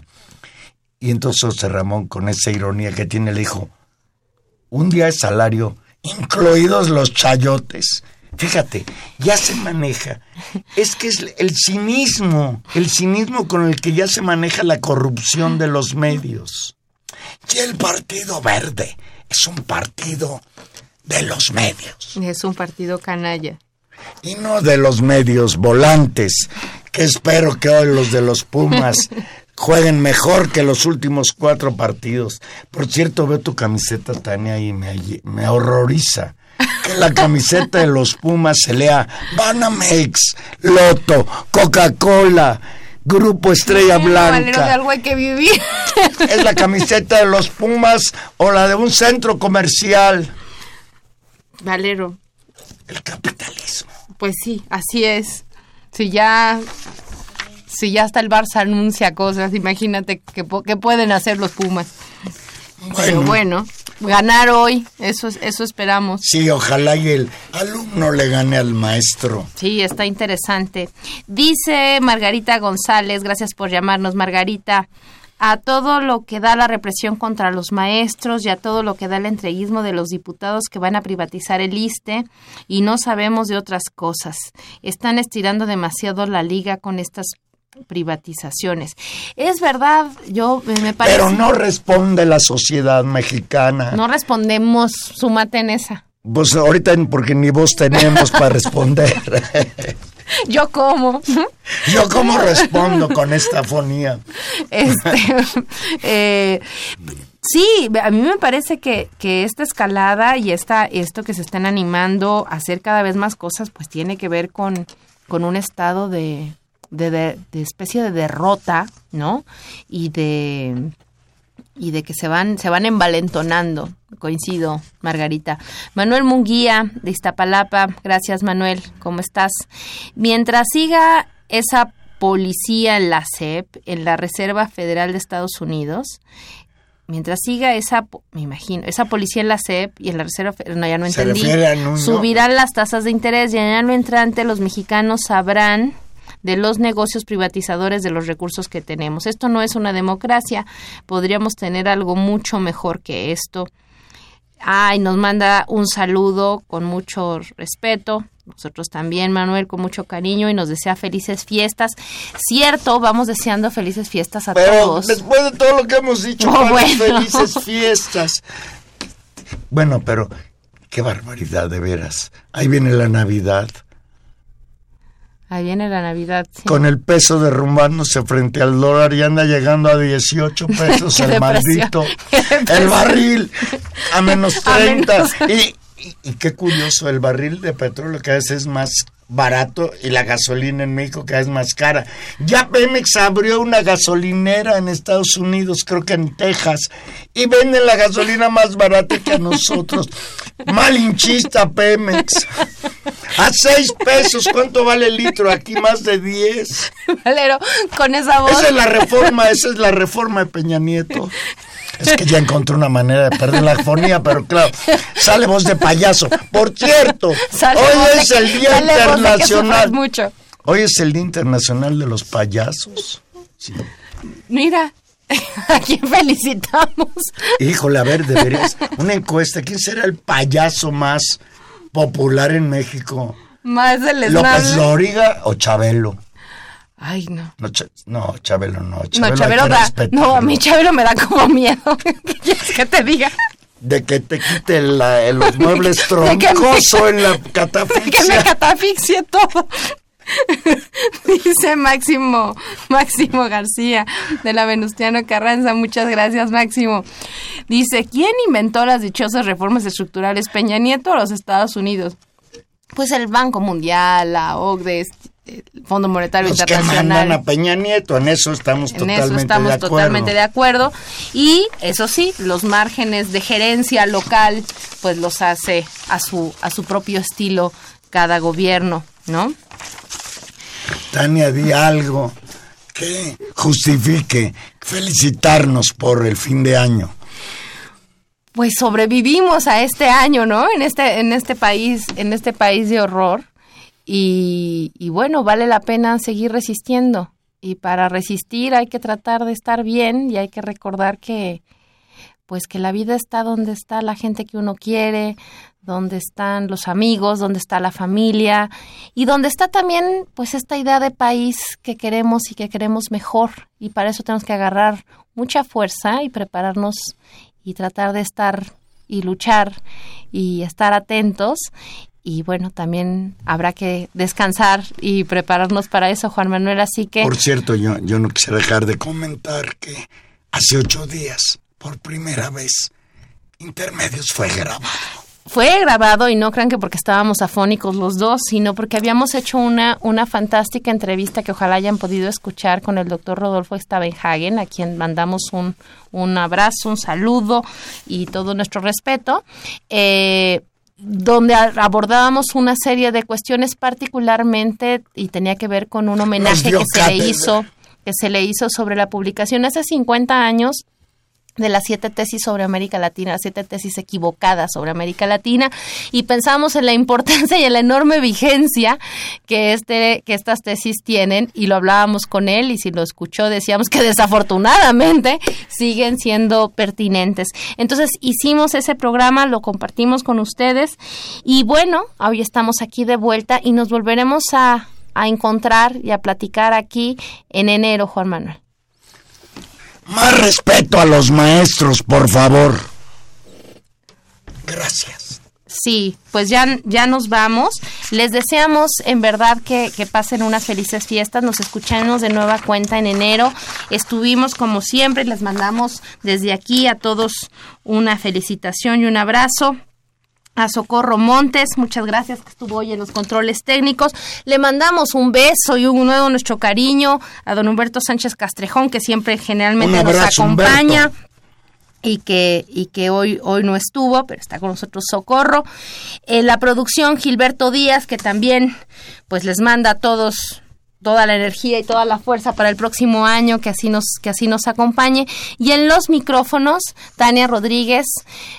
Y entonces José Ramón, con esa ironía que tiene, le dijo, un día de salario, incluidos los chayotes. Fíjate, ya se maneja. Es que es el cinismo, el cinismo con el que ya se maneja la corrupción de los medios. Y el Partido Verde es un partido de los medios. Es un partido canalla. Y no de los medios volantes, que espero que hoy los de los Pumas jueguen mejor que los últimos cuatro partidos. Por cierto, veo tu camiseta, Tania, y me, me horroriza. Que la camiseta de los Pumas se lea Banamex, Loto, Coca-Cola, Grupo Estrella Blanca. de algo hay que vivir. Es la camiseta de los Pumas o la de un centro comercial. Valero, el capitalismo. Pues sí, así es. Si ya, si ya hasta el Barça anuncia cosas, imagínate qué que pueden hacer los Pumas. Pero bueno, ganar hoy, eso, eso esperamos. Sí, ojalá y el alumno le gane al maestro. Sí, está interesante. Dice Margarita González, gracias por llamarnos, Margarita a todo lo que da la represión contra los maestros y a todo lo que da el entreguismo de los diputados que van a privatizar el ISTE y no sabemos de otras cosas. Están estirando demasiado la liga con estas privatizaciones. Es verdad, yo me parece... Pero no responde la sociedad mexicana. No respondemos, sumate en esa. Pues ahorita porque ni vos tenemos para responder. Yo cómo. Yo cómo respondo con esta fonía. Este, eh, sí, a mí me parece que, que esta escalada y esta, esto que se están animando a hacer cada vez más cosas, pues tiene que ver con, con un estado de, de, de especie de derrota, ¿no? Y de y de que se van, se van envalentonando. Coincido, Margarita. Manuel Munguía, de Iztapalapa. Gracias, Manuel. ¿Cómo estás? Mientras siga esa policía en la CEP, en la Reserva Federal de Estados Unidos, mientras siga esa, me imagino, esa policía en la CEP y en la Reserva Federal, no, ya no entendí, subirán las tasas de interés y en el año entrante los mexicanos sabrán de los negocios privatizadores de los recursos que tenemos. Esto no es una democracia, podríamos tener algo mucho mejor que esto. Ay, nos manda un saludo con mucho respeto. Nosotros también, Manuel, con mucho cariño y nos desea felices fiestas. Cierto, vamos deseando felices fiestas a Pero Después de todo lo que hemos dicho, oh, felices fiestas. Bueno, pero qué barbaridad, de veras. Ahí viene la Navidad. Ahí viene la Navidad. Con el peso derrumbándose frente al dólar y anda llegando a 18 pesos el maldito. El barril a menos 30. Y, y, qué curioso, el barril de petróleo que a veces es más barato y la gasolina en México cada vez más cara. Ya Pemex abrió una gasolinera en Estados Unidos, creo que en Texas, y venden la gasolina más barata que a nosotros. Malinchista Pemex. A seis pesos, ¿cuánto vale el litro? Aquí más de diez. Valero, con esa voz. Esa es la reforma, esa es la reforma de Peña Nieto. Es que ya encontré una manera de perder la fonía, pero claro, sale voz de payaso. Por cierto, hoy es el Día Internacional. Mucho. Hoy es el Día Internacional de los Payasos. Mira, ¿a quién felicitamos? Híjole, a ver, deberías. Una encuesta: ¿quién será el payaso más popular en México? Más del ¿López Lóriga o Chabelo? Ay, no. No, no Chabelo no. Chabelo no, Chabelo da. No, a mí Chabelo me da como miedo. ¿Qué quieres que te diga? De que te quite la, los muebles troncoso en la catafixia. De que me catafixie todo. Dice Máximo, Máximo García de la Venustiano Carranza. Muchas gracias, Máximo. Dice, ¿quién inventó las dichosas reformas estructurales? ¿Peña Nieto o los Estados Unidos? Pues el Banco Mundial, la OCDE, Fondo Monetario Los Internacional. Que mandan a Peña Nieto, en eso estamos en totalmente eso estamos de acuerdo. totalmente de acuerdo. Y eso sí, los márgenes de gerencia local, pues los hace a su, a su propio estilo cada gobierno, ¿no? Tania, di algo que justifique felicitarnos por el fin de año. Pues sobrevivimos a este año, ¿no? En este, en este país, en este país de horror. Y, y bueno, vale la pena seguir resistiendo. Y para resistir hay que tratar de estar bien y hay que recordar que, pues que la vida está donde está la gente que uno quiere, donde están los amigos, donde está la familia y donde está también pues esta idea de país que queremos y que queremos mejor y para eso tenemos que agarrar mucha fuerza y prepararnos y tratar de estar y luchar y estar atentos y bueno, también habrá que descansar y prepararnos para eso, Juan Manuel, así que... Por cierto, yo, yo no quisiera dejar de comentar que hace ocho días, por primera vez, Intermedios fue grabado. Fue grabado y no crean que porque estábamos afónicos los dos, sino porque habíamos hecho una, una fantástica entrevista que ojalá hayan podido escuchar con el doctor Rodolfo Stabenhagen, a quien mandamos un, un abrazo, un saludo y todo nuestro respeto. Eh, donde abordábamos una serie de cuestiones particularmente y tenía que ver con un homenaje que se le hizo que se le hizo sobre la publicación. Hace 50 años de las siete tesis sobre América Latina, las siete tesis equivocadas sobre América Latina, y pensamos en la importancia y en la enorme vigencia que, este, que estas tesis tienen, y lo hablábamos con él, y si lo escuchó decíamos que desafortunadamente siguen siendo pertinentes. Entonces hicimos ese programa, lo compartimos con ustedes, y bueno, hoy estamos aquí de vuelta y nos volveremos a, a encontrar y a platicar aquí en enero, Juan Manuel. Más respeto a los maestros, por favor. Gracias. Sí, pues ya, ya nos vamos. Les deseamos en verdad que, que, pasen unas felices fiestas. Nos escuchamos de nueva cuenta en enero. Estuvimos como siempre. Les mandamos desde aquí a todos una felicitación y un abrazo a Socorro Montes, muchas gracias que estuvo hoy en los controles técnicos. Le mandamos un beso y un nuevo nuestro cariño a don Humberto Sánchez Castrejón, que siempre generalmente nos acompaña. Y que, y que hoy, hoy no estuvo, pero está con nosotros Socorro. En la producción, Gilberto Díaz, que también pues les manda a todos toda la energía y toda la fuerza para el próximo año, que así nos, que así nos acompañe. Y en los micrófonos, Tania Rodríguez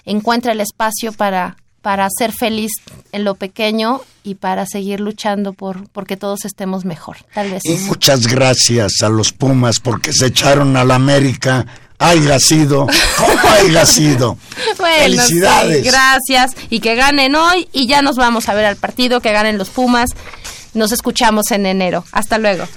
encuentra el espacio para para ser feliz en lo pequeño y para seguir luchando por porque todos estemos mejor. Tal vez. Y muchas gracias a los Pumas porque se echaron a la América. Haya sido, como haya sido. Felicidades. gracias y que ganen hoy y ya nos vamos a ver al partido, que ganen los Pumas. Nos escuchamos en enero. Hasta luego.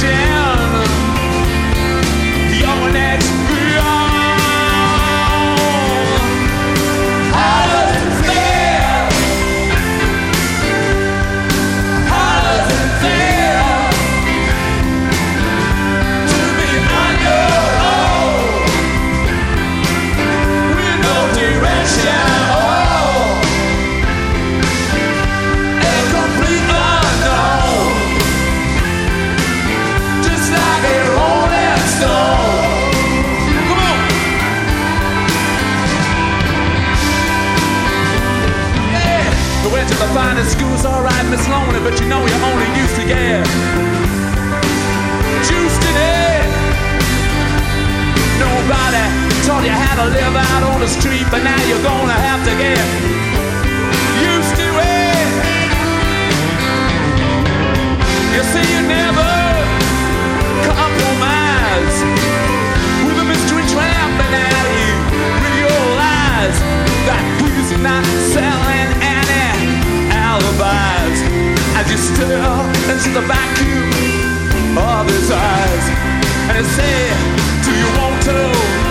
dead. slowing it, but you know you're only used to air. Juiced it in. Nobody taught you how to live out on the street, but now you're gonna have to get used to it. You see, you never compromise with a mystery trampling at you. Realize that he's not selling alibis As you stare into the vacuum of his eyes And you say, do you want to?